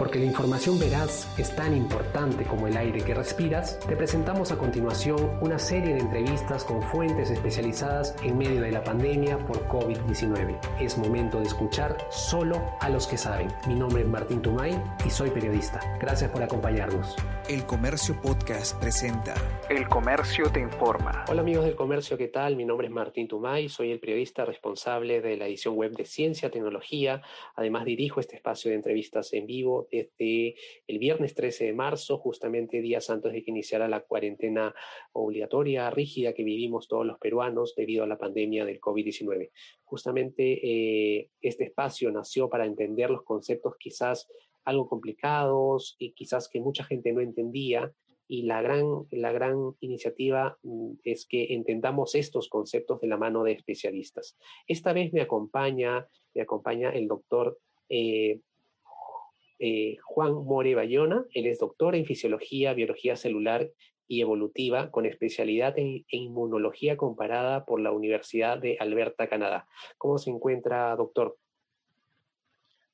Porque la información veraz es tan importante como el aire que respiras, te presentamos a continuación una serie de entrevistas con fuentes especializadas en medio de la pandemia por COVID-19. Es momento de escuchar solo a los que saben. Mi nombre es Martín Tumay y soy periodista. Gracias por acompañarnos. El Comercio Podcast presenta El Comercio te informa. Hola amigos del Comercio, ¿qué tal? Mi nombre es Martín Tumay, soy el periodista responsable de la edición web de Ciencia, Tecnología. Además dirijo este espacio de entrevistas en vivo desde el viernes 13 de marzo, justamente días antes de que iniciara la cuarentena obligatoria, rígida que vivimos todos los peruanos debido a la pandemia del COVID-19. Justamente eh, este espacio nació para entender los conceptos quizás algo complicados y quizás que mucha gente no entendía. Y la gran, la gran iniciativa mm, es que entendamos estos conceptos de la mano de especialistas. Esta vez me acompaña, me acompaña el doctor eh, eh, Juan More Bayona. Él es doctor en fisiología, biología celular y evolutiva con especialidad en, inmunología comparada por la Universidad de Alberta, Canadá. ¿Cómo se encuentra, doctor?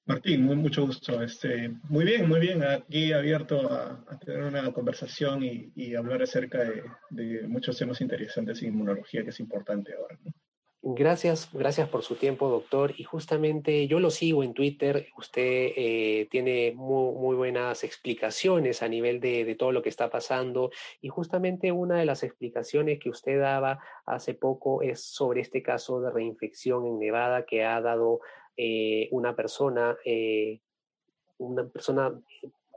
Martín, muy, mucho gusto. Este, muy bien, muy bien. Aquí abierto a, tener una conversación y, hablar acerca de, muchos temas interesantes en inmunología, que es importante ahora. Gracias, gracias por su tiempo, doctor. Y justamente yo lo sigo en Twitter. Usted eh, tiene muy, buenas explicaciones a nivel de, todo lo que está pasando. Y justamente una de las explicaciones que usted daba hace poco es sobre este caso de reinfección en Nevada que ha dado eh, una persona, eh, una persona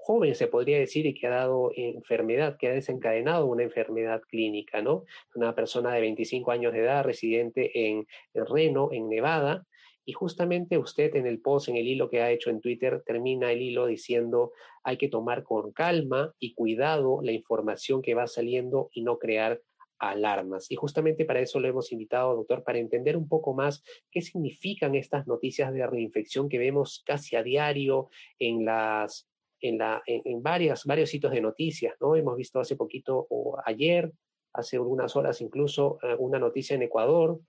joven, se podría decir, y que ha dado enfermedad, que ha desencadenado una enfermedad clínica, ¿no? Una persona de 25 años de edad, residente en, Reno, en Nevada, y justamente usted en el post, en el hilo que ha hecho en Twitter, termina el hilo diciendo hay que tomar con calma y cuidado la información que va saliendo y no crear alarmas. Y justamente para eso lo hemos invitado, doctor, para entender un poco más qué significan estas noticias de reinfección que vemos casi a diario en las en, la, en, varias, varios sitios de noticias, ¿no? Hemos visto hace poquito o ayer, hace algunas horas incluso, eh, una noticia en Ecuador,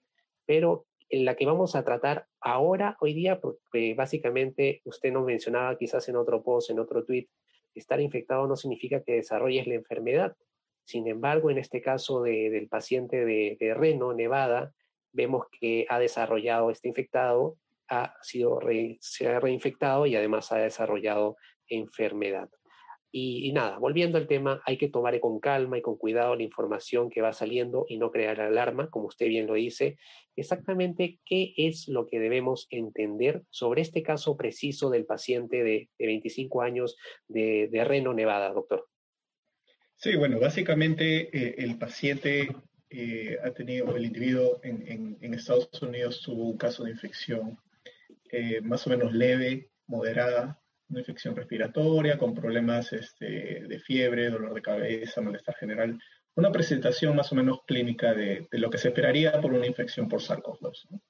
pero en la que vamos a tratar ahora, hoy día, porque básicamente usted nos mencionaba quizás en otro post, en otro tweet, estar infectado no significa que desarrolles la enfermedad. Sin embargo, en este caso del paciente de, de, Reno, Nevada, vemos que ha desarrollado, este infectado, ha sido se ha reinfectado y además ha desarrollado enfermedad. Y, nada, volviendo al tema, hay que tomar con calma y con cuidado la información que va saliendo y no crear alarma, como usted bien lo dice. Exactamente qué es lo que debemos entender sobre este caso preciso del paciente de, 25 años de, Reno, Nevada, doctor. Sí, bueno, básicamente eh, el paciente eh, ha tenido, el individuo en, Estados Unidos tuvo un caso de infección eh, más o menos leve, moderada, una infección respiratoria con problemas este, de fiebre, dolor de cabeza, malestar general. Una presentación más o menos clínica de, lo que se esperaría por una infección por SARS-CoV-2.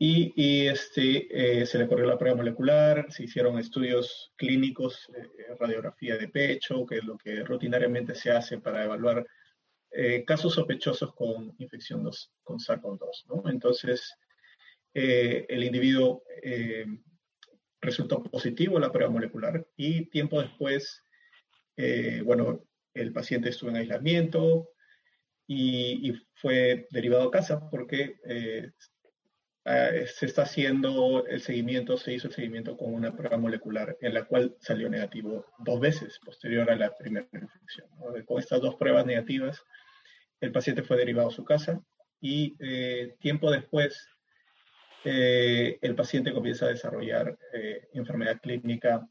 Y, este, eh, se le corrió la prueba molecular, se hicieron estudios clínicos, eh, radiografía de pecho, que es lo que rutinariamente se hace para evaluar eh, casos sospechosos con infección con SARS-CoV-2. Entonces, el individuo resultó positivo la prueba molecular y tiempo después, eh, bueno, el paciente estuvo en aislamiento y, fue derivado a casa porque eh, se está haciendo el seguimiento, se hizo el seguimiento con una prueba molecular en la cual salió negativo dos veces posterior a la primera infección. Con estas dos pruebas negativas, el paciente fue derivado a su casa y eh, tiempo después eh, el paciente comienza a desarrollar eh, enfermedad clínica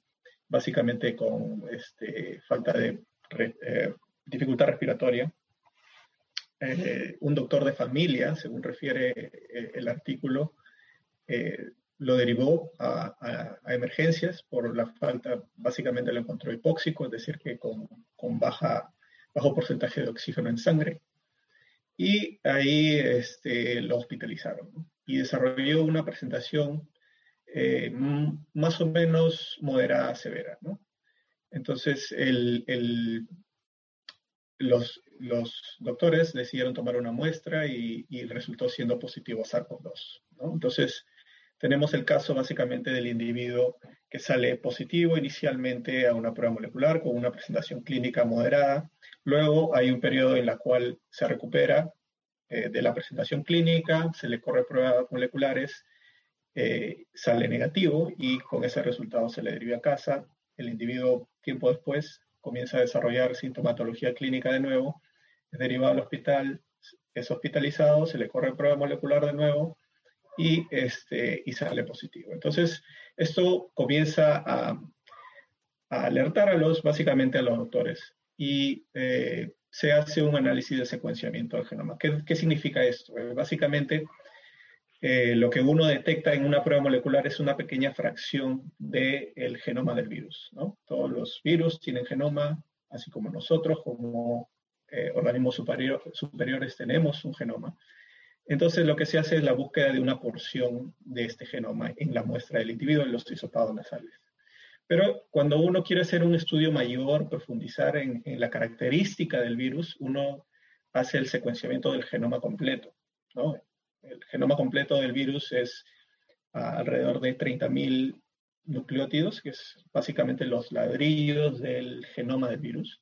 básicamente con este, falta de eh, dificultad respiratoria. un doctor de familia, según refiere el artículo, lo derivó a, emergencias por la falta, básicamente lo encontró hipóxico, es decir, que con, baja, bajo porcentaje de oxígeno en sangre. Y ahí este, lo hospitalizaron y desarrolló una presentación eh, más o menos moderada severa. Entonces, los, doctores decidieron tomar una muestra y, resultó siendo positivo a SARS-CoV-2. ¿no? Entonces, tenemos el caso básicamente del individuo que sale positivo inicialmente a una prueba molecular con una presentación clínica moderada. Luego hay un periodo en el cual se recupera eh, de la presentación clínica, se le corre pruebas moleculares, eh, sale negativo y con ese resultado se le deriva a casa. El individuo tiempo después comienza a desarrollar sintomatología clínica de nuevo, es derivado al hospital, es hospitalizado, se le corre prueba molecular de nuevo y, este, y sale positivo. Entonces, esto comienza a, alertar a los, básicamente a los doctores y eh, se hace un análisis de secuenciamiento del genoma. ¿Qué, significa esto? Eh, básicamente, eh, lo que uno detecta en una prueba molecular es una pequeña fracción del genoma del virus. Todos los virus tienen genoma, así como nosotros, como organismos superiores tenemos un genoma. Entonces lo que se hace es la búsqueda de una porción de este genoma en la muestra del individuo en los hisopados nasales. Pero cuando uno quiere hacer un estudio mayor, profundizar en, la característica del virus, uno hace el secuenciamiento del genoma completo. El genoma completo del virus es alrededor de 30.000 nucleótidos, que es básicamente los ladrillos del genoma del virus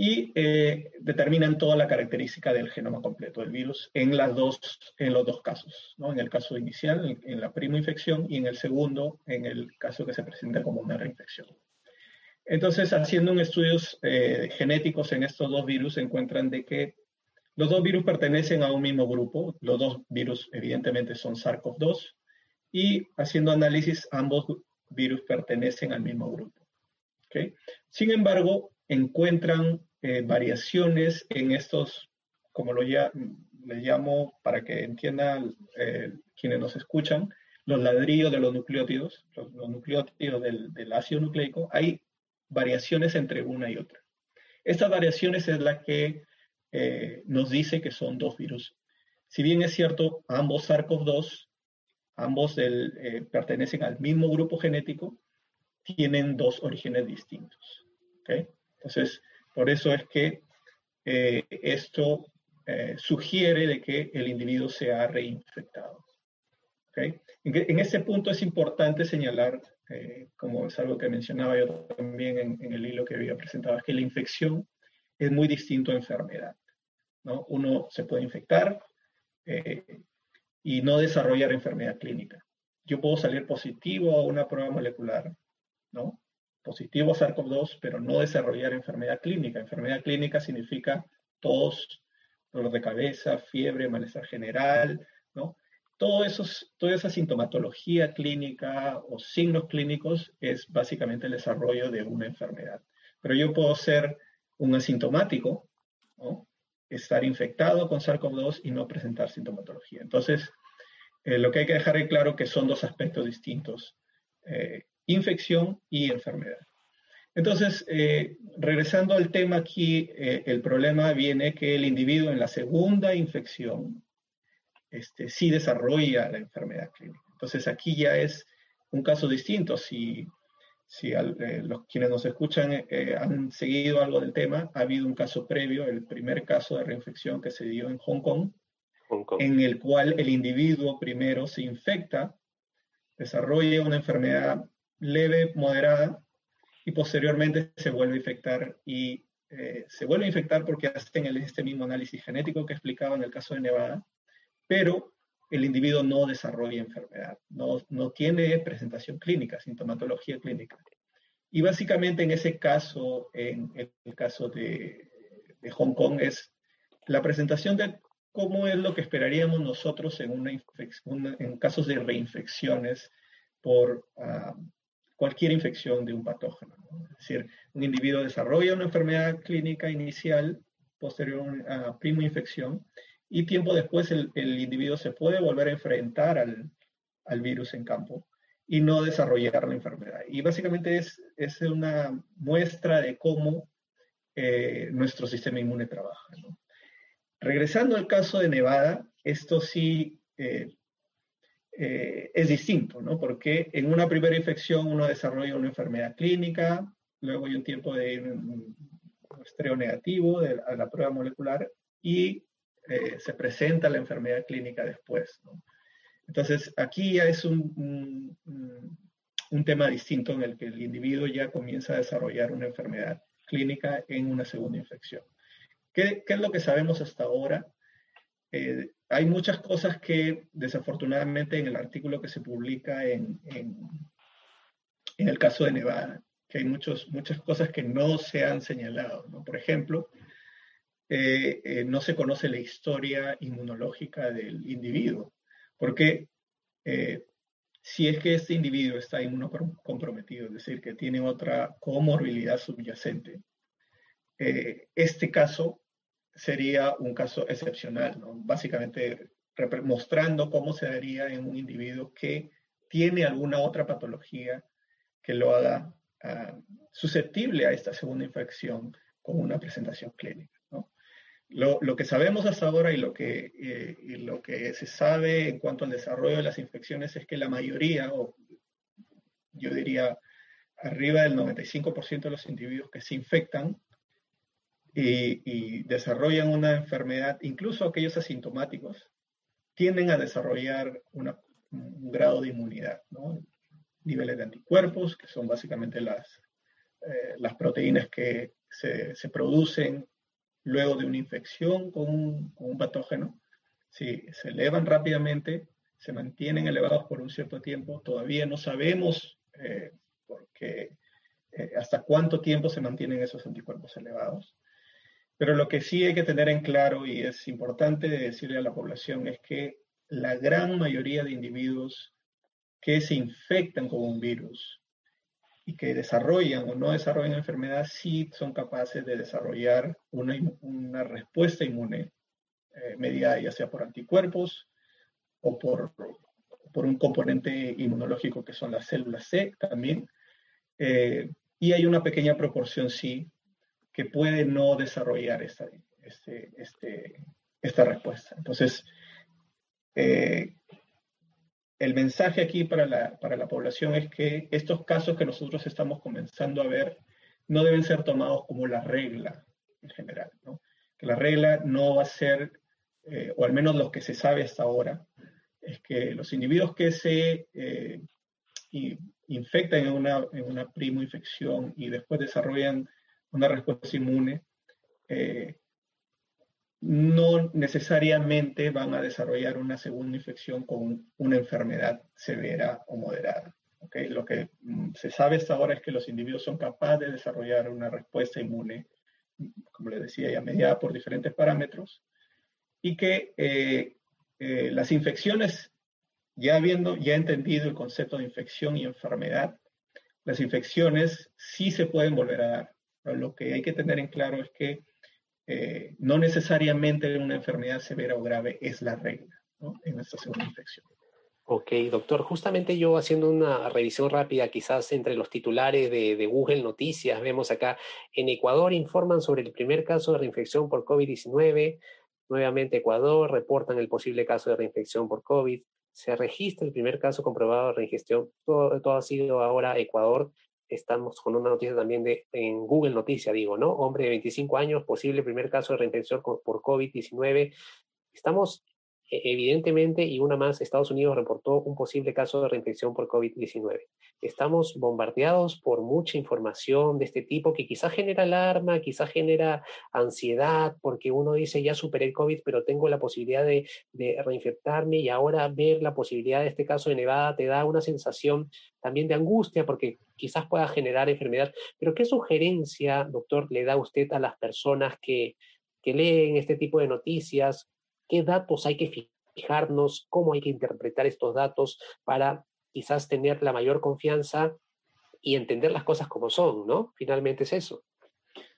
y eh, determinan toda la característica del genoma completo del virus en, las dos, en los dos casos, ¿no? en el caso inicial, en, la prima infección, y en el segundo, en el caso que se presenta como una reinfección. Entonces, haciendo un estudios eh, genéticos en estos dos virus, se encuentran de que los dos virus pertenecen a un mismo grupo, los dos virus evidentemente son SARS-CoV-2, y haciendo análisis, ambos virus pertenecen al mismo grupo. ¿okay? Sin embargo, encuentran eh, variaciones en estos, como lo ya, les llamo para que entiendan eh, quienes nos escuchan, los ladrillos de los nucleótidos, los, nucleótidos del, ácido nucleico, hay variaciones entre una y otra. Estas variaciones es la que eh, nos dice que son dos virus. Si bien es cierto, ambos SARS-CoV-2, ambos pertenecen al mismo grupo genético, tienen dos orígenes distintos. Entonces, por eso es que eh, esto eh, sugiere de que el individuo se ha reinfectado. ¿okay? En, este punto es importante señalar, eh, como es algo que mencionaba yo también en, el hilo que había presentado, es que la infección es muy distinto a enfermedad. ¿no? Uno se puede infectar y no desarrollar enfermedad clínica. Yo puedo salir positivo a una prueba molecular, ¿no? Positivo SARS-CoV-2, pero no desarrollar enfermedad clínica. Enfermedad clínica significa tos, dolor de cabeza, fiebre, malestar general, ¿no? Todo esos, toda esa sintomatología clínica o signos clínicos es básicamente el desarrollo de una enfermedad. Pero yo puedo ser un asintomático, ¿no? estar infectado con SARS-CoV-2 y no presentar sintomatología. Entonces, eh, lo que hay que dejar en claro que son dos aspectos distintos. Eh, infección y enfermedad. Entonces, eh, regresando al tema aquí, eh, el problema viene que el individuo en la segunda infección este, sí desarrolla la enfermedad clínica. Entonces, aquí ya es un caso distinto. Si, si eh, los quienes nos escuchan han seguido algo del tema, ha habido un caso previo, el primer caso de reinfección que se dio en Hong Kong, Hong Kong. en el cual el individuo primero se infecta, desarrolla una enfermedad leve, moderada, y posteriormente se vuelve a infectar y eh, se vuelve a infectar porque hacen este mismo análisis genético que explicaba en el caso de Nevada, pero el individuo no desarrolla enfermedad, no, no tiene presentación clínica, sintomatología clínica. Y básicamente en ese caso, en el caso de, de Hong Kong, es la presentación de cómo es lo que esperaríamos nosotros en, una, en casos de reinfecciones por ah, cualquier infección de un patógeno. Es decir, un individuo desarrolla una enfermedad clínica inicial posterior a primo infección y tiempo después el, individuo se puede volver a enfrentar al, al, virus en campo y no desarrollar la enfermedad. Y básicamente es, es una muestra de cómo eh, nuestro sistema inmune trabaja. Regresando al caso de Nevada, esto sí eh, eh, es distinto, ¿no? Porque en una primera infección uno desarrolla una enfermedad clínica, luego hay un tiempo de un muestreo negativo a la prueba molecular y eh, se presenta la enfermedad clínica después, ¿no? Entonces, aquí ya es un, un tema distinto en el que el individuo ya comienza a desarrollar una enfermedad clínica en una segunda infección. ¿Qué, qué es lo que sabemos hasta ahora? Eh, hay muchas cosas que desafortunadamente en el artículo que se publica en, en, en el caso de Nevada, que hay muchos, muchas cosas que no se han señalado. ¿no? Por ejemplo, eh, eh, no se conoce la historia inmunológica del individuo, porque eh, si es que este individuo está inmunocomprometido, es decir, que tiene otra comorbilidad subyacente, este caso sería un caso excepcional, básicamente mostrando cómo se daría en un individuo que tiene alguna otra patología que lo haga uh, susceptible a esta segunda infección con una presentación clínica. Lo, que sabemos hasta ahora eh, y lo que se sabe en cuanto al desarrollo de las infecciones es que la mayoría, o yo diría arriba del 95% de los individuos que se infectan y, desarrollan una enfermedad, incluso aquellos asintomáticos, tienden a desarrollar un grado de inmunidad, ¿no? niveles de anticuerpos, que son básicamente las, eh, proteínas que se, producen luego de una infección con un, patógeno. Si se elevan rápidamente, se mantienen elevados por un cierto tiempo, todavía no sabemos eh, eh, hasta cuánto tiempo se mantienen esos anticuerpos elevados. Pero lo que sí hay que tener en claro y es importante decirle a la población es que la gran mayoría de individuos que se infectan con un virus y que desarrollan o no desarrollan enfermedad, sí son capaces de desarrollar una, respuesta inmune eh, mediada ya sea por anticuerpos o por, por, un componente inmunológico que son las células C también. Eh, y hay una pequeña proporción, sí, que puede no desarrollar esta, este, este, esta respuesta. Entonces, eh, el mensaje aquí para la, para la población es que estos casos que nosotros estamos comenzando a ver no deben ser tomados como la regla en general, ¿no? que la regla no va a ser, eh, o al menos lo que se sabe hasta ahora, es que los individuos que se eh, infectan en una, en una primo infección y después desarrollan una respuesta inmune, eh, no necesariamente van a desarrollar una segunda infección con una enfermedad severa o moderada. ¿okay? Lo que mm, se sabe hasta ahora es que los individuos son capaces de desarrollar una respuesta inmune, como les decía, ya mediada por diferentes parámetros, y que eh, eh, las infecciones, ya habiendo ya entendido el concepto de infección y enfermedad, las infecciones sí se pueden volver a dar. Lo que hay que tener en claro es que eh, no necesariamente una enfermedad severa o grave es la regla en esta segunda infección. Ok, doctor, justamente yo haciendo una revisión rápida quizás entre los titulares de, de, Google Noticias, vemos acá, en Ecuador informan sobre el primer caso de reinfección por COVID-19, nuevamente Ecuador reportan el posible caso de reinfección por COVID, se registra el primer caso comprobado de reinfección, todo, todo ha sido ahora Ecuador, estamos con una noticia también de, en Google Noticia, digo, ¿no? Hombre de 25 años, posible primer caso de reinfección por COVID-19. Estamos evidentemente, y una más, Estados Unidos reportó un posible caso de reinfección por COVID-19. Estamos bombardeados por mucha información de este tipo que quizás genera alarma, quizás genera ansiedad, porque uno dice, ya superé el COVID, pero tengo la posibilidad de, de reinfectarme y ahora ver la posibilidad de este caso de Nevada te da una sensación también de angustia, porque quizás pueda generar enfermedad. Pero ¿qué sugerencia, doctor, le da usted a las personas que, que leen este tipo de noticias? Qué datos hay que fijarnos, cómo hay que interpretar estos datos para quizás tener la mayor confianza y entender las cosas como son, ¿no? Finalmente es eso.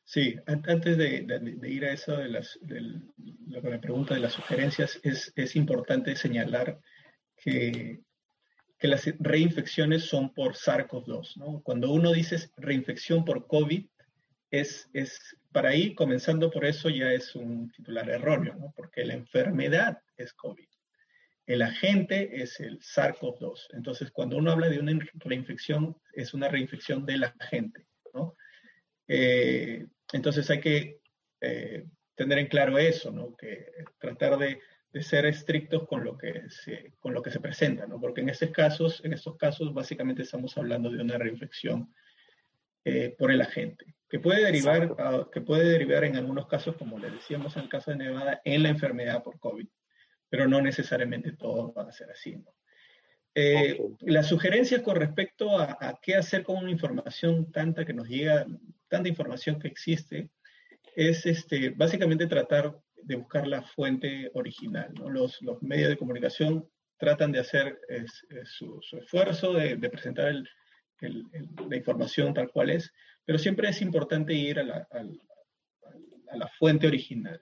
Sí, antes de, ir a eso de, las, de la pregunta de las sugerencias, es, es importante señalar que, que, las reinfecciones son por SARS-CoV-2. ¿no? Cuando uno dice reinfección por COVID, es, es, para ahí, comenzando por eso, ya es un titular erróneo, ¿no? porque la enfermedad es COVID. El agente es el SARS-CoV-2. Entonces, cuando uno habla de una reinfección, es una reinfección del agente. ¿no? Eh, entonces, hay que eh, tener en claro eso, ¿no? que tratar de, ser estrictos con lo que se, con lo que se presenta, ¿no? Porque en estos casos, en estos casos básicamente estamos hablando de una reinfección eh, por el agente, que puede, derivar, que puede derivar en algunos casos, como le decíamos en el caso de Nevada, en la enfermedad por COVID, pero no necesariamente todos van a ser así. ¿no? Eh, La sugerencia con respecto a, qué hacer con una información tanta que nos llega, tanta información que existe, es este, básicamente tratar de buscar la fuente original. ¿no? Los, los, medios de comunicación tratan de hacer su, esfuerzo de, de presentar el, la información tal cual es, pero siempre es importante ir a la, a la fuente original.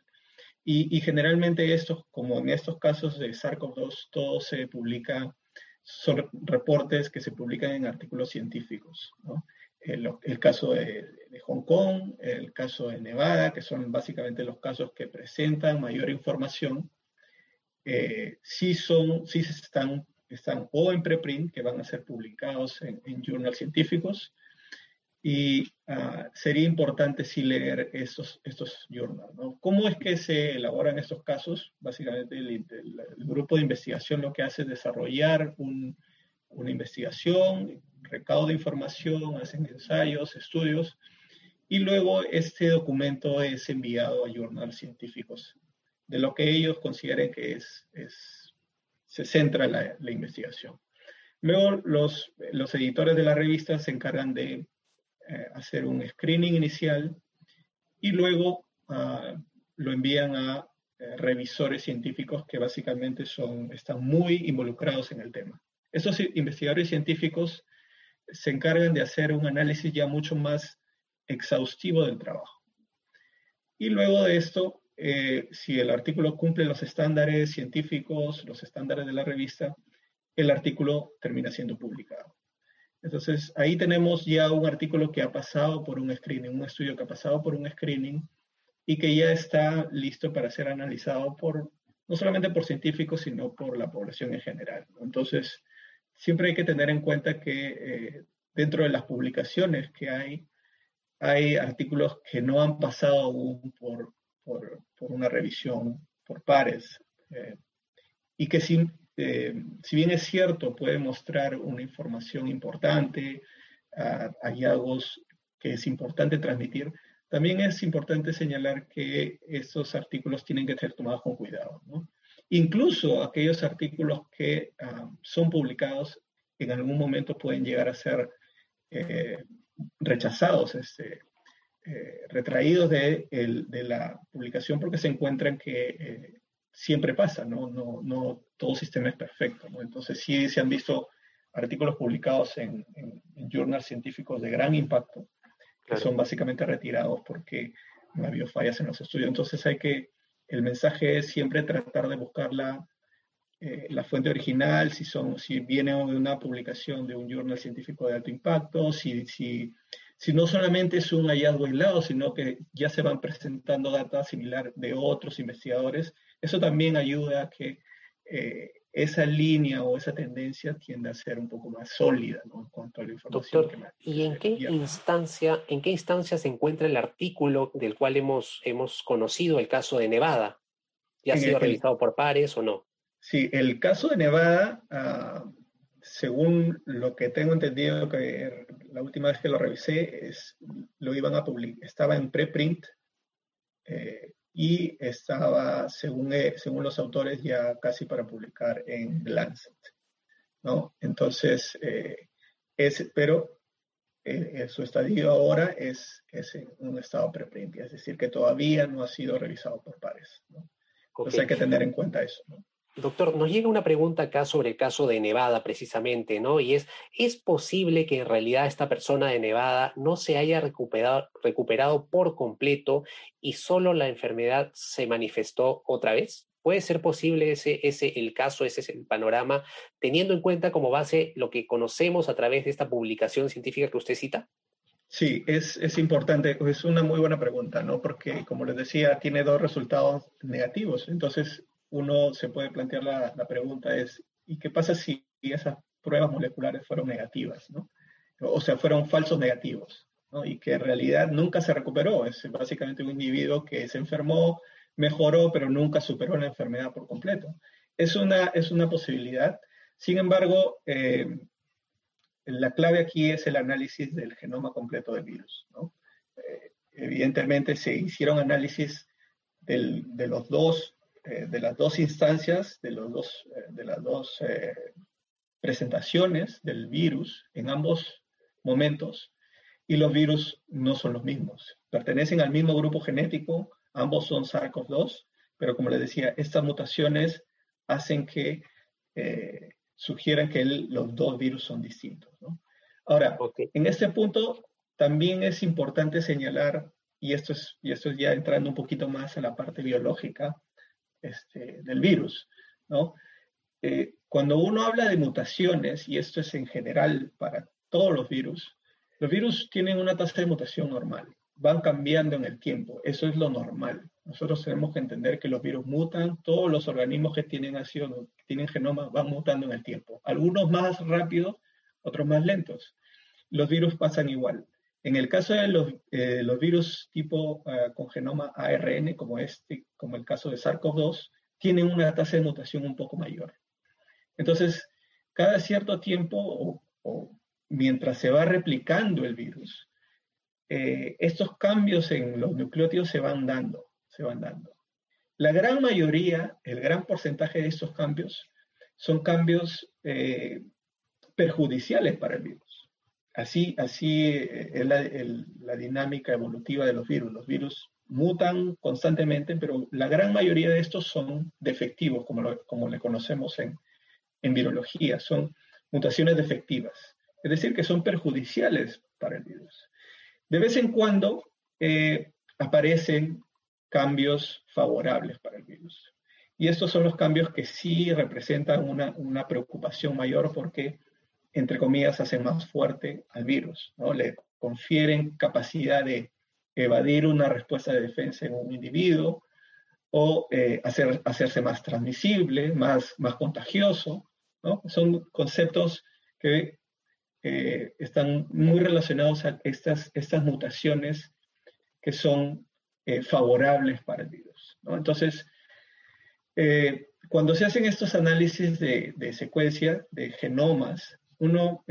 Y, y, generalmente estos, como en estos casos de SARS-CoV-2, todo se publica, son reportes que se publican en artículos científicos. ¿no? El, el, caso de, de, Hong Kong, el caso de Nevada, que son básicamente los casos que presentan mayor información, eh, sí, son, sí están están o en preprint, que van a ser publicados en, en journals científicos, y uh, sería importante sí leer estos, estos journals. ¿no? ¿Cómo es que se elaboran estos casos? Básicamente el, el, el, grupo de investigación lo que hace es desarrollar un, una investigación, recaudo de información, hacen ensayos, estudios, y luego este documento es enviado a journals científicos de lo que ellos consideren que es, es se centra la, la investigación. Luego los, los, editores de la revista se encargan de eh, hacer un screening inicial y luego uh, lo envían a eh, revisores científicos que básicamente son, están muy involucrados en el tema. Estos investigadores científicos se encargan de hacer un análisis ya mucho más exhaustivo del trabajo. Y luego de esto eh, si el artículo cumple los estándares científicos, los estándares de la revista, el artículo termina siendo publicado. Entonces, ahí tenemos ya un artículo que ha pasado por un screening, un estudio que ha pasado por un screening y que ya está listo para ser analizado por, no solamente por científicos, sino por la población en general. Entonces, siempre hay que tener en cuenta que eh, dentro de las publicaciones que hay, hay artículos que no han pasado aún por, por, por una revisión por pares. Eh, y que si, eh, si, bien es cierto, puede mostrar una información importante, uh, hallazgos que es importante transmitir, también es importante señalar que estos artículos tienen que ser tomados con cuidado. ¿no? Incluso aquellos artículos que uh, son publicados en algún momento pueden llegar a ser eh, rechazados este, eh, retraídos de, el, de, la publicación porque se encuentran que eh, siempre pasa, ¿no? No, no todo sistema es perfecto. ¿no? Entonces sí se han visto artículos publicados en, en, en journals científicos de gran impacto, que claro. son básicamente retirados porque no ha habido fallas en los estudios. Entonces hay que, el mensaje es siempre tratar de buscar la, eh, la fuente original, si, son, si viene de una publicación de un journal científico de alto impacto, si, si si no solamente es un hallazgo aislado, sino que ya se van presentando data similar de otros investigadores, eso también ayuda a que eh, esa línea o esa tendencia tienda a ser un poco más sólida ¿no? en cuanto a la información. Doctor, que ¿y en qué, instancia, en qué instancia se encuentra el artículo del cual hemos, hemos conocido el caso de Nevada? ¿Ya ha sido el, revisado por pares o no? Sí, el caso de Nevada, uh, según lo que tengo entendido, que la última vez que lo revisé, es, lo iban a publicar, estaba en preprint eh, y estaba, según, eh, según los autores, ya casi para publicar en Lancet. ¿no? Entonces, eh, es, pero eh, su estadio ahora es, es en un estado preprint, es decir, que todavía no ha sido revisado por pares. ¿no? Entonces hay que tener en cuenta eso. ¿no? Doctor, nos llega una pregunta acá sobre el caso de Nevada precisamente, ¿no? Y es, ¿es posible que en realidad esta persona de Nevada no se haya recuperado, recuperado por completo y solo la enfermedad se manifestó otra vez? ¿Puede ser posible ese, ese el caso, ese es el panorama, teniendo en cuenta como base lo que conocemos a través de esta publicación científica que usted cita? Sí, es, es importante, es una muy buena pregunta, ¿no? Porque, como les decía, tiene dos resultados negativos. Entonces, uno se puede plantear la, pregunta es, ¿y qué pasa si esas pruebas moleculares fueron negativas? O sea, fueron falsos negativos, y que en realidad nunca se recuperó. Es básicamente un individuo que se enfermó, mejoró, pero nunca superó la enfermedad por completo. Es una, es una posibilidad. Sin embargo, eh, la clave aquí es el análisis del genoma completo del virus. Eh, evidentemente se hicieron análisis de, los dos, eh, de las dos instancias, de, los dos, de las dos presentaciones del virus en ambos momentos y los virus no son los mismos. Pertenecen al mismo grupo genético, ambos son SARS-CoV-2, pero como les decía, estas mutaciones hacen que eh, sugieran que los dos virus son distintos. Ahora, en este punto también es importante señalar, y esto es, y esto es ya entrando un poquito más a la parte biológica este, del virus, ¿no? Eh, cuando uno habla de mutaciones, y esto es en general para todos los virus, los virus tienen una tasa de mutación normal, van cambiando en el tiempo, eso es lo normal. Nosotros tenemos que entender que los virus mutan, todos los organismos que tienen ácido, que tienen genoma, van mutando en el tiempo. Algunos más rápido, otros más lentos. Los virus pasan igual. En el caso de los, eh, virus tipo ah, con genoma ARN, como este, como el caso de SARS-CoV-2, tienen una tasa de mutación un poco mayor. Entonces, cada cierto tiempo o, mientras se va replicando el virus, eh, estos cambios en los nucleótidos se van dando, se van dando. La gran mayoría, el gran porcentaje de estos cambios son cambios eh, perjudiciales para el virus. Así, así eh, es la, dinámica evolutiva de los virus. Los virus mutan constantemente, pero la gran mayoría de estos son defectivos, como, como le conocemos en, en virología, son mutaciones defectivas, es decir, que son perjudiciales para el virus. De vez en cuando eh, aparecen cambios favorables para el virus. Y estos son los cambios que sí representan una, una preocupación mayor porque, entre comillas, hacen más fuerte al virus, ¿no? Le confieren capacidad de evadir una respuesta de defensa en un individuo o eh, hacer, hacerse más transmisible, más, más contagioso, son conceptos que eh, están muy relacionados a estas, estas mutaciones que son eh, favorables para el virus. Entonces, eh, cuando se hacen estos análisis de, secuencia de genomas, uno,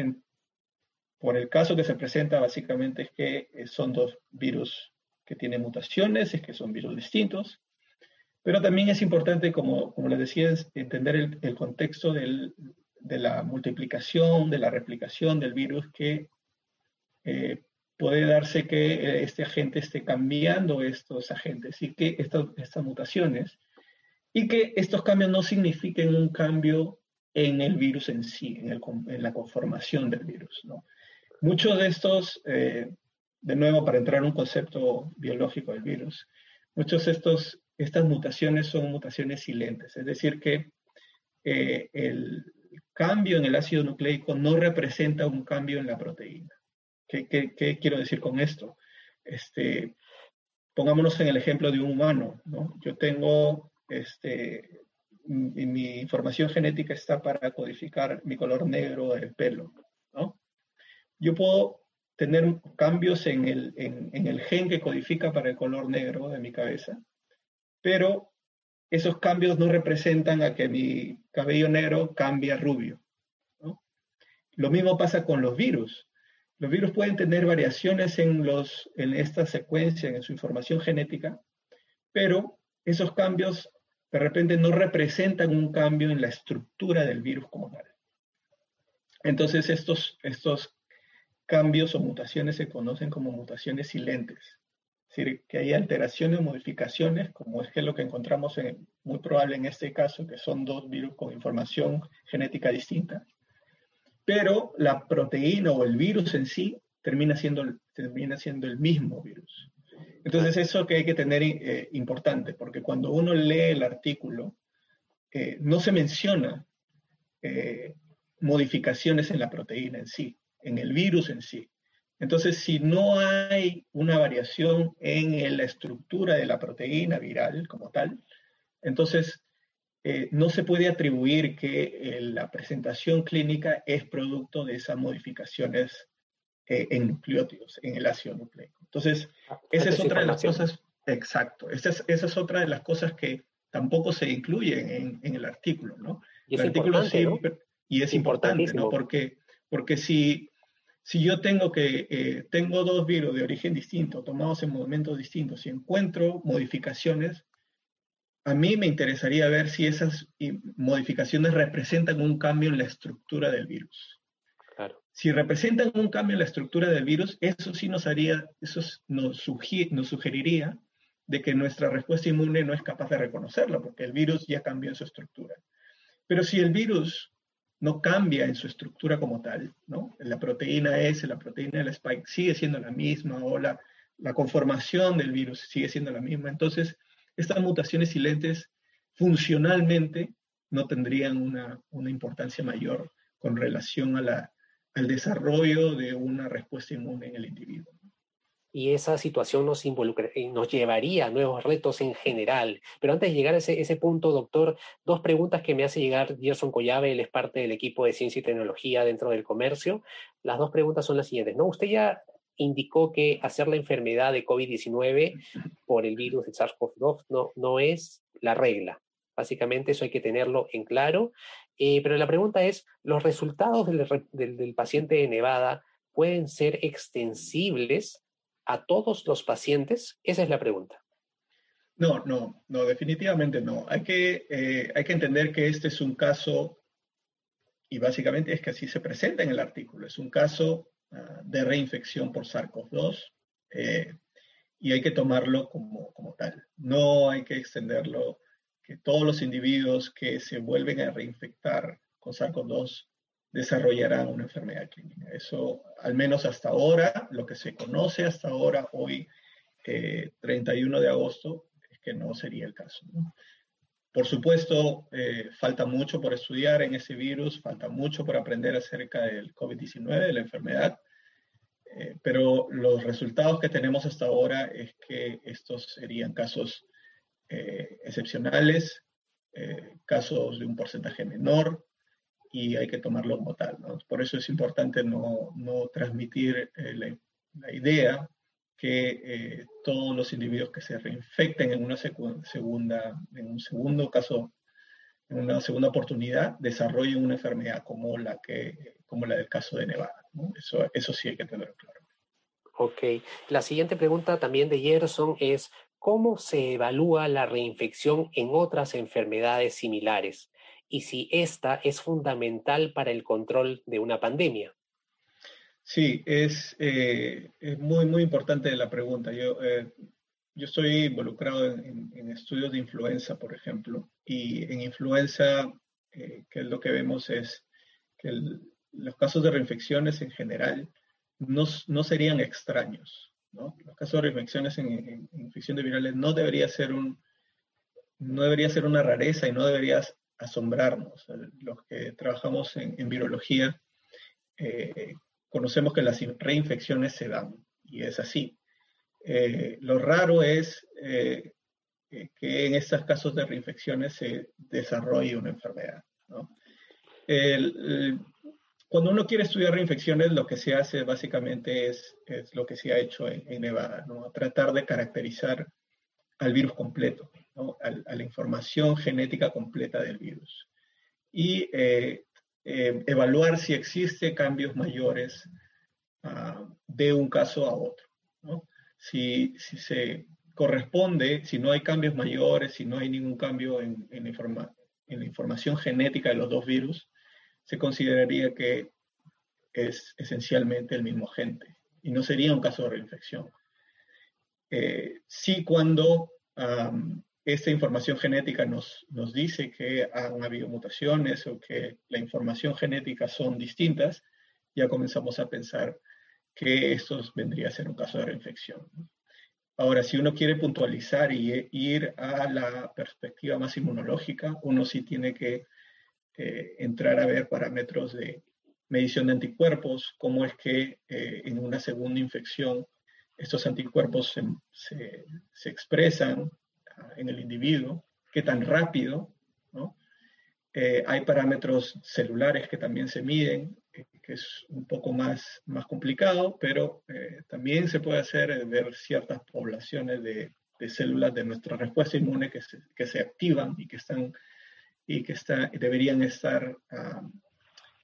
por el caso que se presenta básicamente es que son dos virus que tienen mutaciones, es que son virus distintos, pero también es importante, como, como les decía, entender el, contexto de la multiplicación, de la replicación del virus que eh, puede darse que eh, este agente esté cambiando estos agentes y que estas mutaciones y que estos cambios no signifiquen un cambio en el virus en sí, en, la conformación del virus. Muchos de estos, eh, de nuevo, para entrar en un concepto biológico del virus, muchos de estos estas mutaciones son mutaciones silentes, es decir, que eh, el cambio en el ácido nucleico no representa un cambio en la proteína. ¿Qué, quiero decir con esto? Este, pongámonos en el ejemplo de un humano. Yo tengo, este, mi, información genética está para codificar mi color negro del pelo. Yo puedo tener cambios en el, en el gen que codifica para el color negro de mi cabeza, pero esos cambios no representan a que mi cabello negro cambie a rubio. Lo mismo pasa con los virus. Los virus pueden tener variaciones en, los, en esta secuencia, en su información genética, pero esos cambios de repente no representan un cambio en la estructura del virus como tal. Entonces estos, estos cambios o mutaciones se conocen como mutaciones silentes decir, que hay alteraciones o modificaciones, como es que lo que encontramos en, muy probable en este caso, que son dos virus con información genética distinta. Pero la proteína o el virus en sí termina siendo, termina siendo el mismo virus. Entonces eso que hay que tener eh, importante, porque cuando uno lee el artículo, eh, no se menciona eh, modificaciones en la proteína en sí, en el virus en sí. Entonces, si no hay una variación en la estructura de la proteína viral como tal, entonces no se puede atribuir que la presentación clínica es producto de esas modificaciones eh, en nucleótidos, en el ácido nucleico. Entonces, esa es otra de las cosas Exacto. Esa es, esa es otra de las cosas que tampoco se incluyen en, en el artículo, ¿no? Y es el artículo importante, ¿no? Y es importante, ¿no? Porque, porque si, si yo tengo que eh, tengo dos virus de origen distinto, tomados en momentos distintos, y encuentro modificaciones, a mí me interesaría ver si esas modificaciones representan un cambio en la estructura del virus. Si representan un cambio en la estructura del virus, eso sí nos haría, eso nos, sugeriría de que nuestra respuesta inmune no es capaz de reconocerlo, porque el virus ya cambió en su estructura. Pero si el virus no cambia en su estructura como tal, ¿no? La proteína S, la proteína del spike sigue siendo la misma, o la, conformación del virus sigue siendo la misma. Entonces, estas mutaciones silentes funcionalmente no tendrían una importancia mayor con relación a la, al desarrollo de una respuesta inmune en el individuo y esa situación nos, involucra, eh, nos llevaría a nuevos retos en general. Pero antes de llegar a ese, ese punto, doctor, dos preguntas que me hace llegar Gerson Collave, él es parte del equipo de ciencia y tecnología dentro del comercio. Las dos preguntas son las siguientes, ¿no? Usted ya indicó que hacer la enfermedad de COVID-19 por el virus de SARS-CoV-2 no, no es la regla. Básicamente eso hay que tenerlo en claro. Eh, pero la pregunta es, ¿los resultados del, paciente de Nevada pueden ser extensibles a todos los pacientes? Esa es la pregunta. No, no, no, definitivamente no. Hay que, eh, hay que entender que este es un caso, y básicamente es que así se presenta en el artículo, es un caso uh, de reinfección por SARS-CoV-2 eh, y hay que tomarlo como, como tal. No hay que extenderlo, que todos los individuos que se vuelven a reinfectar con SARS-CoV-2 desarrollarán una enfermedad clínica. Eso, al menos hasta ahora, lo que se conoce hasta ahora, hoy, eh, 31 de agosto, es que no sería el caso. ¿no? Por supuesto, eh, falta mucho por estudiar en ese virus, falta mucho por aprender acerca del COVID-19, de la enfermedad, eh, pero los resultados que tenemos hasta ahora es que estos serían casos eh, excepcionales, eh, casos de un porcentaje menor, y hay que tomarlo como tal. ¿no? Por eso es importante no, no transmitir eh, la, la, idea que eh, todos los individuos que se reinfecten en una segunda, en un segundo caso, en una segunda oportunidad, desarrollen una enfermedad como la, que, como la del caso de Nevada. ¿no? Eso, eso sí hay que tenerlo claro. Ok. La siguiente pregunta también de Gerson es, ¿cómo se evalúa la reinfección en otras enfermedades similares? y si esta es fundamental para el control de una pandemia. Sí, es, eh, es muy, muy importante la pregunta. Yo, eh, yo estoy involucrado en, estudios de influenza, por ejemplo, y en influenza, eh, es lo que vemos es que los casos de reinfecciones en general no, no serían extraños. ¿No? Los casos de reinfecciones en, en, en, virales no debería ser un no debería ser una rareza y no debería asombrarnos. Los que trabajamos en, en virología eh, conocemos que las reinfecciones se dan y es así. Eh, lo raro es eh, que en estos casos de reinfecciones se desarrolle una enfermedad. el, cuando uno quiere estudiar reinfecciones, lo que se hace básicamente es, es lo que se ha hecho en, en Nevada, ¿no? tratar de caracterizar al virus completo, ¿no? a, a, la información genética completa del virus. Y eh, eh, evaluar si existe cambios mayores uh, de un caso a otro. ¿no? Si, si, se corresponde, si no hay cambios mayores, si no hay ningún cambio en, en, informa en la información genética de los dos virus, se consideraría que es esencialmente el mismo agente y no sería un caso de reinfección. Eh, sí cuando um, esta información genética nos, nos dice que han habido mutaciones o que la información genética son distintas, ya comenzamos a pensar que esto vendría a ser un caso de reinfección. Ahora, si uno quiere puntualizar y ir a la perspectiva más inmunológica, uno sí tiene que eh, entrar a ver parámetros de medición de anticuerpos, cómo es que eh, en una segunda infección estos anticuerpos se, se, se expresan en el individuo, qué tan rápido, ¿no? Eh, hay parámetros celulares que también se miden, eh, que es un poco más, más complicado, pero eh, también se puede hacer ver ciertas poblaciones de de células de nuestra respuesta inmune que se, que se activan y que, están, y que deberían estar ah,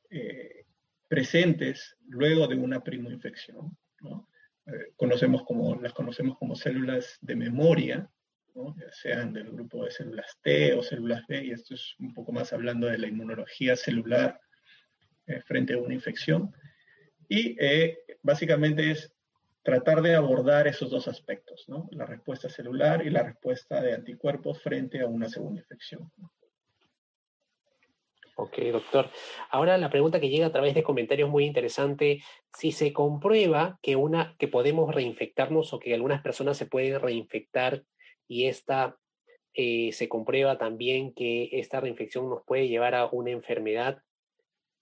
eh, presentes luego de una primoinfección. ¿no? Eh, conocemos como, las conocemos como células de memoria, ya sean del grupo de células T o células B, y esto es un poco más hablando de la inmunología celular eh, frente a una infección. Y básicamente es tratar de abordar esos dos aspectos, la respuesta celular y la respuesta de anticuerpos frente a una segunda infección. Ok, doctor. Ahora la pregunta que llega a través de comentarios muy interesante, si se comprueba que, una, que podemos reinfectarnos o que algunas personas se pueden reinfectar y esta, eh, se comprueba también que esta reinfección nos puede llevar a una enfermedad,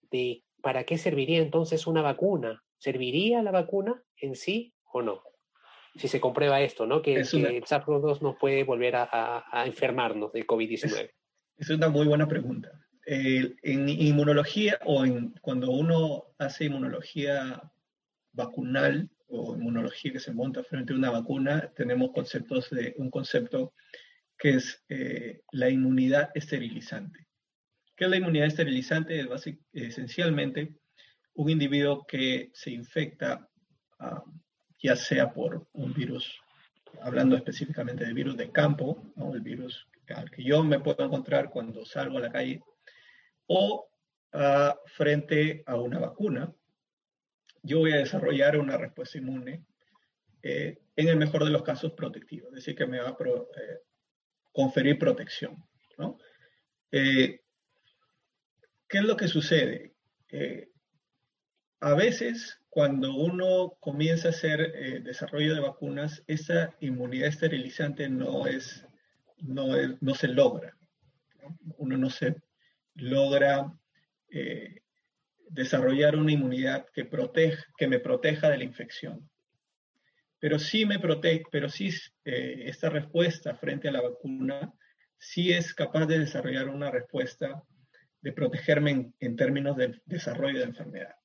de, ¿para qué serviría entonces una vacuna? ¿Serviría la vacuna en sí o no? Si se comprueba esto, ¿no? Que, el SARS-CoV-2 nos puede volver a, enfermarnos de COVID-19. Es, una muy buena pregunta. En inmunología o en, cuando uno hace inmunología vacunal o inmunología que se monta frente a una vacuna, tenemos conceptos de un concepto que es eh, la inmunidad esterilizante. ¿Qué es la inmunidad esterilizante? Es esencialmente un individuo que se infecta, ah, ya sea por un virus, hablando específicamente de virus de campo, el virus al que yo me puedo encontrar cuando salgo a la calle, o ah, frente a una vacuna, yo voy a desarrollar una respuesta inmune, eh, en el mejor de los casos protectiva, es decir, que me va a eh, conferir protección. Eh, ¿Qué es lo que sucede? A veces, cuando uno comienza a hacer desarrollo de vacunas, esa inmunidad esterilizante no, es, no, no se logra. Uno no se logra eh, desarrollar una inmunidad que, que me proteja de la infección. Pero sí me protege, pero sí eh, esta respuesta frente a la vacuna sí es capaz de desarrollar una respuesta de protegerme en términos de desarrollo de enfermedad.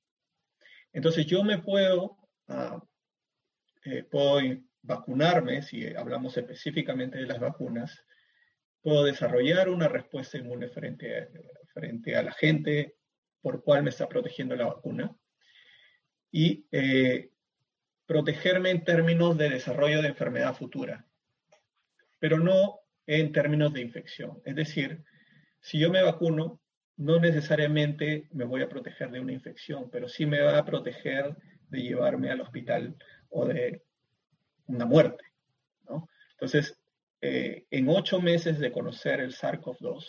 Entonces yo me puedo, uh, puedo vacunarme, si hablamos específicamente de las vacunas, puedo desarrollar una respuesta inmune frente a, frente a la gente por cual me está protegiendo la vacuna y eh, protegerme en términos de desarrollo de enfermedad futura, pero no en términos de infección. Es decir, si yo me vacuno, no necesariamente me voy a proteger de una infección, pero sí me va a proteger de llevarme al hospital o de una muerte. Entonces, eh, en ocho meses de conocer el SARS-CoV-2,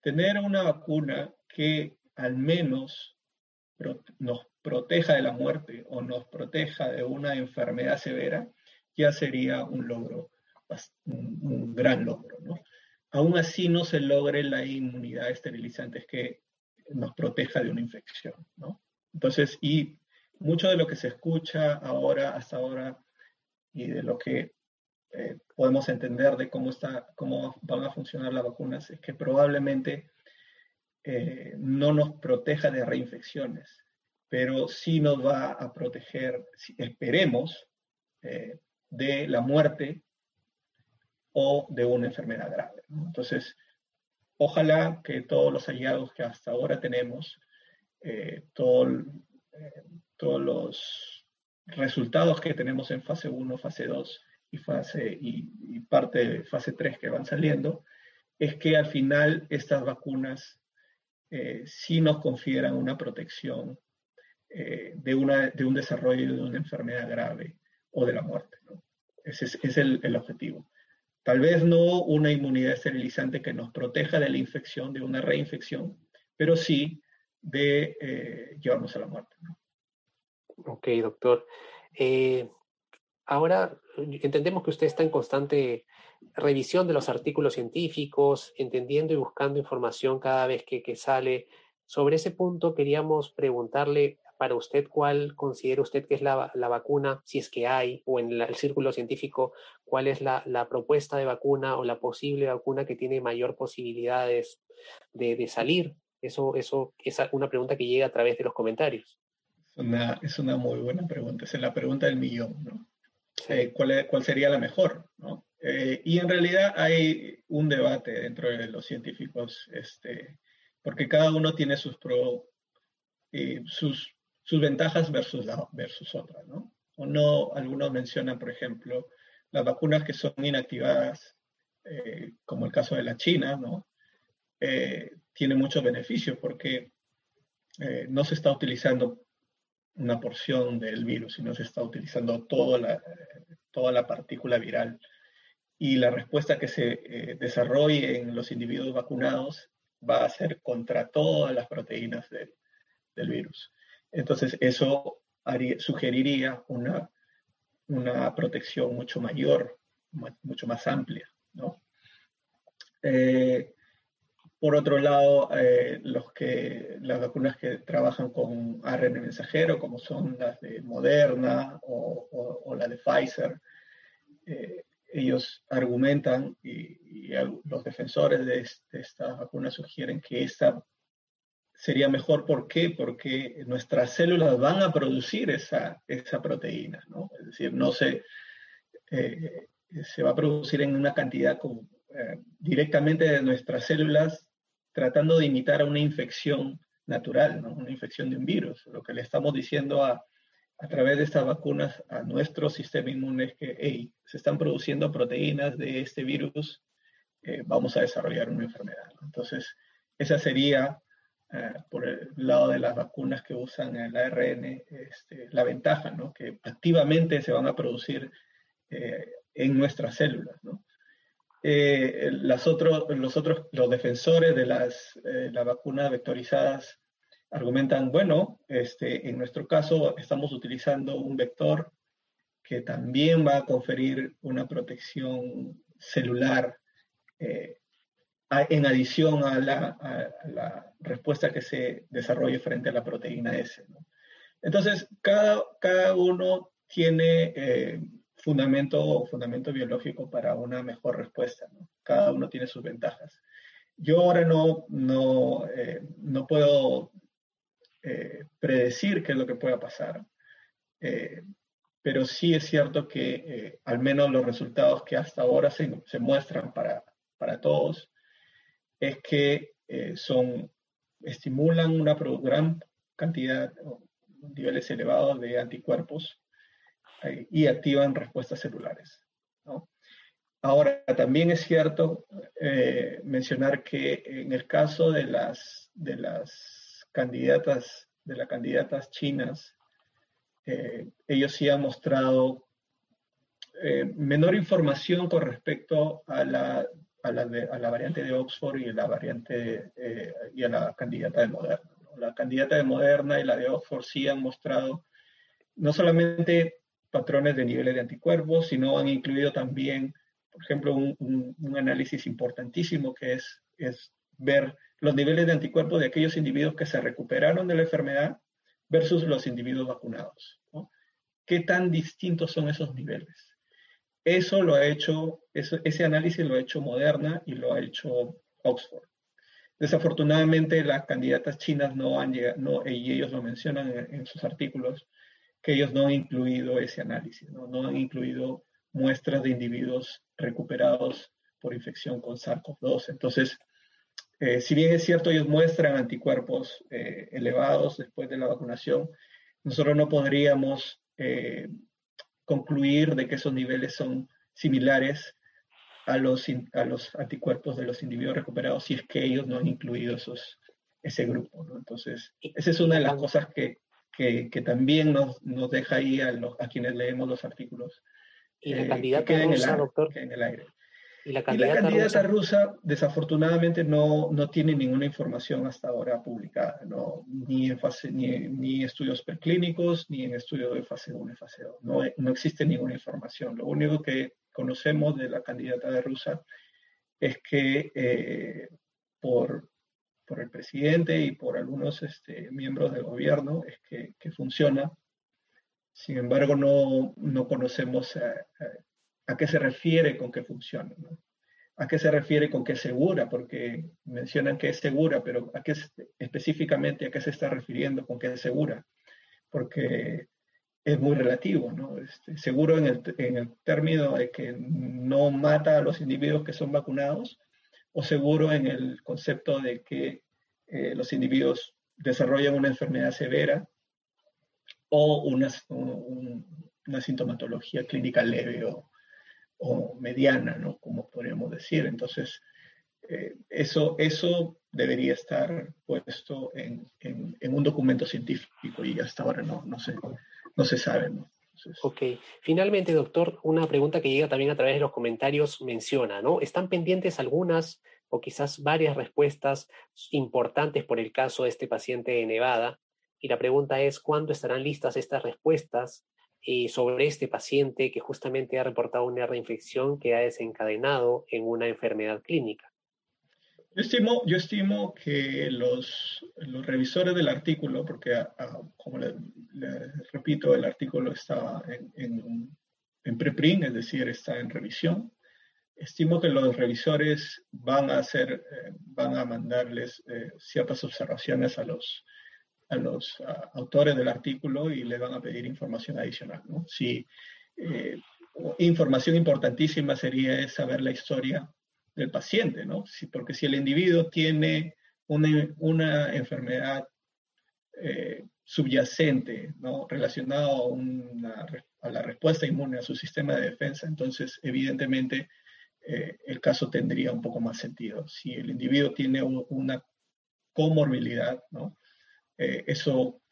tener una vacuna que al menos nos proteja de la muerte o nos proteja de una enfermedad severa, ya sería un logro, un, un gran logro. ¿no? aún así no se logre la inmunidad esterilizante, es que nos proteja de una infección, ¿no? Entonces, y mucho de lo que se escucha ahora, hasta ahora, y de lo que eh, podemos entender de cómo, está, cómo van a funcionar las vacunas, es que probablemente eh, no nos proteja de reinfecciones, pero sí nos va a proteger, esperemos, eh, de la muerte o de una enfermedad grave. Entonces, ojalá que todos los hallazgos que hasta ahora tenemos, eh, todos los resultados que tenemos en fase 1, fase 2 y, fase, y, parte de fase 3 que van saliendo, es que al final estas vacunas eh, sí nos confieran una protección de, una, de un desarrollo de una enfermedad grave o de la muerte. Ese es, el objetivo. Tal vez no una inmunidad esterilizante que nos proteja de la infección, de una reinfección, pero sí de eh, llevarnos a la muerte. Ok, doctor. Eh, ahora entendemos que usted está en constante revisión de los artículos científicos, entendiendo y buscando información cada vez que, sale. Sobre ese punto queríamos preguntarle para usted cuál considera usted que es la, vacuna, si es que hay, o en el círculo científico, cuál es la, propuesta de vacuna o la posible vacuna que tiene mayor posibilidades de, salir. Eso, eso es una pregunta que llega a través de los comentarios. Es una, muy buena pregunta, es la pregunta del millón, ¿no? Eh, ¿cuál, ¿cuál, sería la mejor? ¿no? Eh, y en realidad hay un debate dentro de los científicos, este, porque cada uno tiene sus, pro, eh, sus, sus ventajas versus, la, versus otras, ¿no? O no, algunos mencionan, por ejemplo, las vacunas que son inactivadas, eh, como el caso de la China, ¿no? Eh, tiene muchos beneficios porque eh, no se está utilizando una porción del virus, sino se está utilizando toda la, toda la partícula viral. Y la respuesta que se desarrolle en los individuos vacunados va a ser contra todas las proteínas del, del virus. Entonces, eso sugeriría una, una protección mucho mayor, mucho más amplia. ¿no? Eh, por otro lado, eh, los que, las vacunas que trabajan con ARN mensajero, como son las de Moderna o, la de Pfizer, eh, ellos argumentan y, los defensores de, de estas vacunas sugieren que esta sería mejor. ¿Por qué? Porque nuestras células van a producir esa, esa proteína, ¿no? Es decir, no se, eh, se va a producir en una cantidad directamente de nuestras células tratando de imitar a una infección natural, una infección de un virus. Lo que le estamos diciendo a, a través de estas vacunas a nuestro sistema inmune es que se están produciendo proteínas de este virus, eh, vamos a desarrollar una enfermedad. Entonces, esa sería eh, por el lado de las vacunas que usan el ARN, este, la ventaja, ¿no? que activamente se van a producir eh, en nuestras células. Eh, las los otros, los defensores de las, las vacunas vectorizadas argumentan, bueno, este, en nuestro caso estamos utilizando un vector que también va a conferir una protección celular en adición a la, respuesta que se desarrolle frente a la proteína S. Entonces, cada, cada uno tiene eh, fundamento, fundamento biológico para una mejor respuesta. Cada uno tiene sus ventajas. Yo ahora no, no, eh, no puedo eh, predecir qué es lo que pueda pasar, pero sí es cierto que al menos los resultados que hasta ahora se, se muestran para, para todos es que eh, son, estimulan una gran cantidad, niveles elevados de anticuerpos eh, y activan respuestas celulares. Ahora, también es cierto eh, mencionar que en el caso de las, de las candidatas, de las candidatas chinas, ellos sí han mostrado menor información con respecto a la a la, a la variante de Oxford y la variante eh, y a la candidata de Moderna. La candidata de Moderna y la de Oxford sí han mostrado no solamente patrones de niveles de anticuerpos, sino han incluido también, por ejemplo, un, análisis importantísimo que es, es ver los niveles de anticuerpos de aquellos individuos que se recuperaron de la enfermedad versus los individuos vacunados. ¿no? ¿Qué tan distintos son esos niveles? Eso lo ha hecho, ese análisis lo ha hecho Moderna y lo ha hecho Oxford. Desafortunadamente, las candidatas chinas no han llegado, y ellos lo mencionan en, sus artículos, que ellos no han incluido ese análisis, no, han incluido muestras de individuos recuperados por infección con SARS-CoV-2. Entonces, eh, si bien es cierto, ellos muestran anticuerpos eh, elevados después de la vacunación, nosotros no podríamos eh, concluir de que esos niveles son similares a los, a los anticuerpos de los individuos recuperados si es que ellos no han incluido esos, ese grupo. Entonces, esa es una de las cosas que, que, que también nos, nos, deja ahí a, los, a, quienes leemos los artículos. Y la eh, candidata que rusa, doctor. en el aire. Y la candidata, rusa? desafortunadamente, no, no tiene ninguna información hasta ahora publicada, no, ni, en fase, ni, ni estudios preclínicos, ni en estudios de fase 1 y fase 2. No, no existe ninguna información. Lo único que conocemos de la candidata de rusa es que eh, por, por, el presidente y por algunos este, miembros del gobierno es que, que funciona. Sin embargo, no, no conocemos eh, eh, a qué se refiere con que funciona, a qué se refiere con que es segura, porque mencionan que es segura, pero a qué específicamente a qué se está refiriendo con que es segura, porque es muy relativo, ¿no? Este, seguro en el, en el término de que no mata a los individuos que son vacunados, o seguro en el concepto de que eh, los individuos desarrollan una enfermedad severa o una, sintomatología clínica leve o, o, mediana, ¿no? Como podríamos decir. Entonces, eh, eso, eso debería estar puesto en, en, en, un documento científico y hasta ahora no, no, se, no se sabe, ¿no? Ok. Finalmente, doctor, una pregunta que llega también a través de los comentarios menciona, ¿no? ¿Están pendientes algunas o quizás varias respuestas importantes por el caso de este paciente de Nevada? Y la pregunta es, ¿cuándo estarán listas estas respuestas eh, sobre este paciente que justamente ha reportado una reinfección que ha desencadenado en una enfermedad clínica? Yo estimo, yo estimo que los, los revisores del artículo, porque a, a, como le, le, repito, el artículo estaba en, en, en, preprint, es decir, está en revisión, estimo que los revisores van a hacer, eh, van a mandarles eh, ciertas observaciones a los, a los a, autores del artículo y le van a pedir información adicional. ¿no? Si, eh, información importantísima sería saber la historia del paciente, ¿no? Si, porque si el individuo tiene una, una enfermedad eh, subyacente, ¿no? Relacionada a, la respuesta inmune, a su sistema de defensa, entonces evidentemente eh, el caso tendría un poco más sentido. Si el individuo tiene una comorbilidad, ¿no? Eh, eso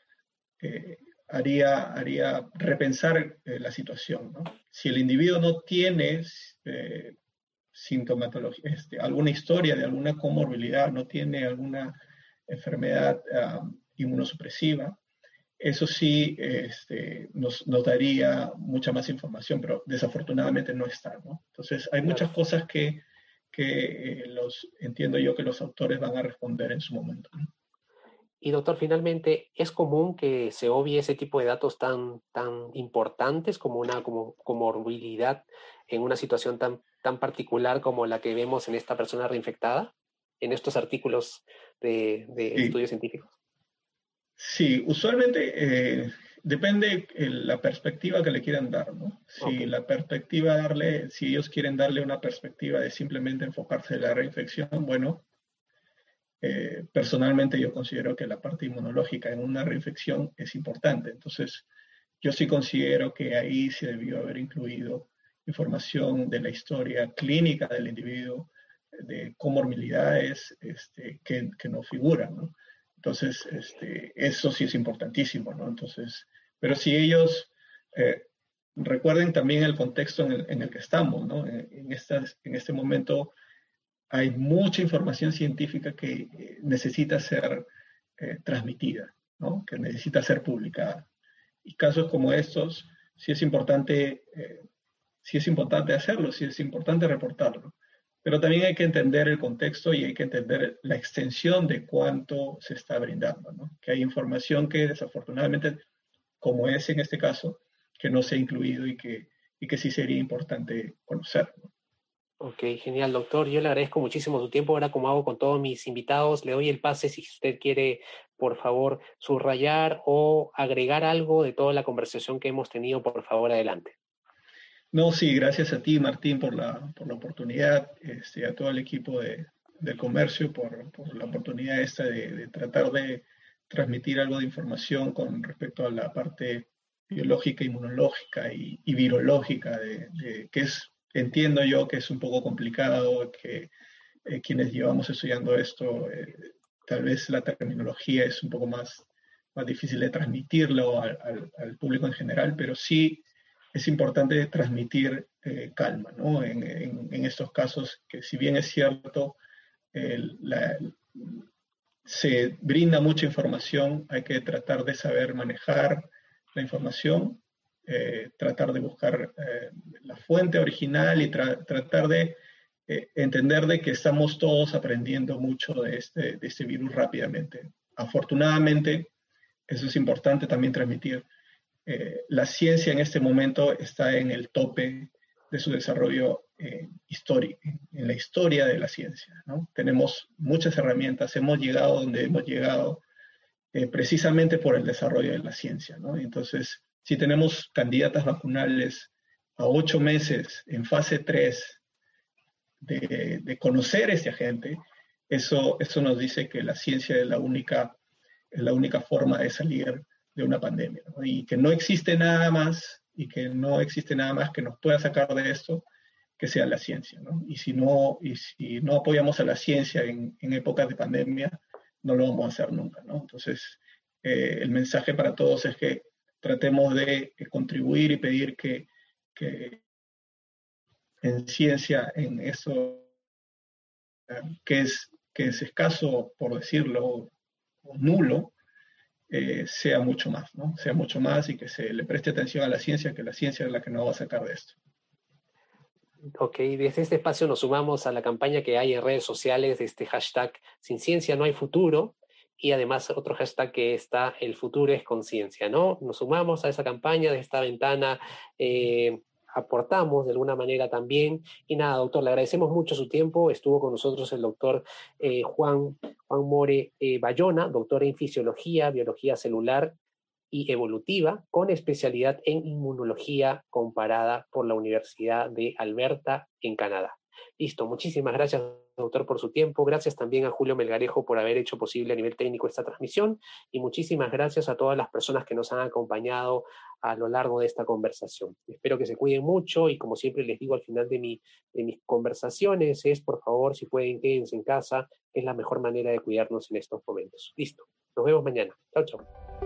eh, haría, haría repensar la situación, ¿no? Si el individuo no tiene sintomatología, este, alguna historia de alguna comorbilidad, no tiene alguna enfermedad um, inmunosupresiva, eso sí este, nos, nos, daría mucha más información, pero desafortunadamente no está. ¿no? Entonces, hay muchas cosas que, que eh, los, entiendo yo que los autores van a responder en su momento. ¿no? Y doctor, finalmente, ¿es común que se obvie ese tipo de datos tan, tan importantes como una como, comorbilidad en una situación tan, tan particular como la que vemos en esta persona reinfectada, en estos artículos de, de sí. estudios científicos? Sí, usualmente eh, depende la perspectiva que le quieran dar, ¿no? Si okay. la perspectiva darle, si ellos quieren darle una perspectiva de simplemente enfocarse en la reinfección, bueno, eh, personalmente yo considero que la parte inmunológica en una reinfección es importante. Entonces, yo sí considero que ahí se debió haber incluido información de la historia clínica del individuo, de comorbilidades este, que, que, no figuran, ¿no? Entonces, este, eso sí es importantísimo, ¿no? Entonces, pero si ellos eh, recuerden también el contexto en el, en el que estamos, ¿no? En, en, en este momento hay mucha información científica que eh, necesita ser eh, transmitida, ¿no? que necesita ser publicada. Y casos como estos, sí es importante, eh, sí es importante hacerlo, sí es importante reportarlo. Pero también hay que entender el contexto y hay que entender la extensión de cuánto se está brindando. ¿no? Que hay información que desafortunadamente, como es en este caso, que no se ha incluido y que, y que sí sería importante conocer. ¿no? Ok, genial, doctor. Yo le agradezco muchísimo su tiempo. Ahora, como hago con todos mis invitados, le doy el pase si usted quiere, por favor, subrayar o agregar algo de toda la conversación que hemos tenido, por favor, adelante. No, sí, gracias a ti, Martín, por la, por la oportunidad, este, a todo el equipo de, del comercio por, por, la oportunidad esta de, de, tratar de transmitir algo de información con respecto a la parte biológica, inmunológica y, virológica, de, que es entiendo yo que es un poco complicado, que eh, quienes llevamos estudiando esto, eh, tal vez la terminología es un poco más, más difícil de transmitirlo al, al público en general, pero sí es importante transmitir eh, calma ¿no? en, en, en, estos casos, que si bien es cierto, la, se brinda mucha información, hay que tratar de saber manejar la información eh, tratar de buscar eh, la fuente original y tra tratar de eh, entender de que estamos todos aprendiendo mucho de este, de este virus rápidamente. Afortunadamente, eso es importante también transmitir. Eh, la ciencia en este momento está en el tope de su desarrollo histórico, en la historia de la ciencia. Tenemos muchas herramientas, hemos llegado donde hemos llegado precisamente por el desarrollo de la ciencia. Entonces, si tenemos candidatas vacunales a ocho meses en fase 3 de, conocer a este agente, eso, eso nos dice que la ciencia es la única, es la única forma de salir de una pandemia y que no existe nada más y que no existe nada más que nos pueda sacar de esto que sea la ciencia. Y, si no, y si no apoyamos a la ciencia en, en épocas de pandemia, no lo vamos a hacer nunca. Entonces, eh, el mensaje para todos es que tratemos de contribuir y pedir que, que en ciencia, en eso que es, que es escaso, por decirlo, o nulo, eh, sea mucho más, ¿no? Sea mucho más y que se le preste atención a la ciencia, que la ciencia es la que nos va a sacar de esto. Ok, desde este espacio nos sumamos a la campaña que hay en redes sociales de este hashtag Sin Ciencia no hay futuro y además otro hashtag que está El futuro es conciencia, ¿no? Nos sumamos a esa campaña de esta ventana eh, aportamos de alguna manera también. Y nada, doctor, le agradecemos mucho su tiempo. Estuvo con nosotros el doctor eh, Juan, Juan More eh, Bayona, doctor en fisiología, biología celular y evolutiva, con especialidad en inmunología comparada por la Universidad de Alberta en Canadá. Listo, muchísimas gracias, doctor, por su tiempo. Gracias también a Julio Melgarejo por haber hecho posible a nivel técnico esta transmisión y muchísimas gracias a todas las personas que nos han acompañado a lo largo de esta conversación. Espero que se cuiden mucho y como siempre les digo al final de, mi, de mis conversaciones es, por favor, si pueden, quédense en casa, es la mejor manera de cuidarnos en estos momentos. Listo, nos vemos mañana. Chao, chao.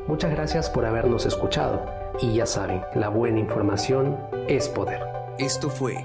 Muchas gracias por habernos escuchado y ya saben, la buena información es poder. Esto fue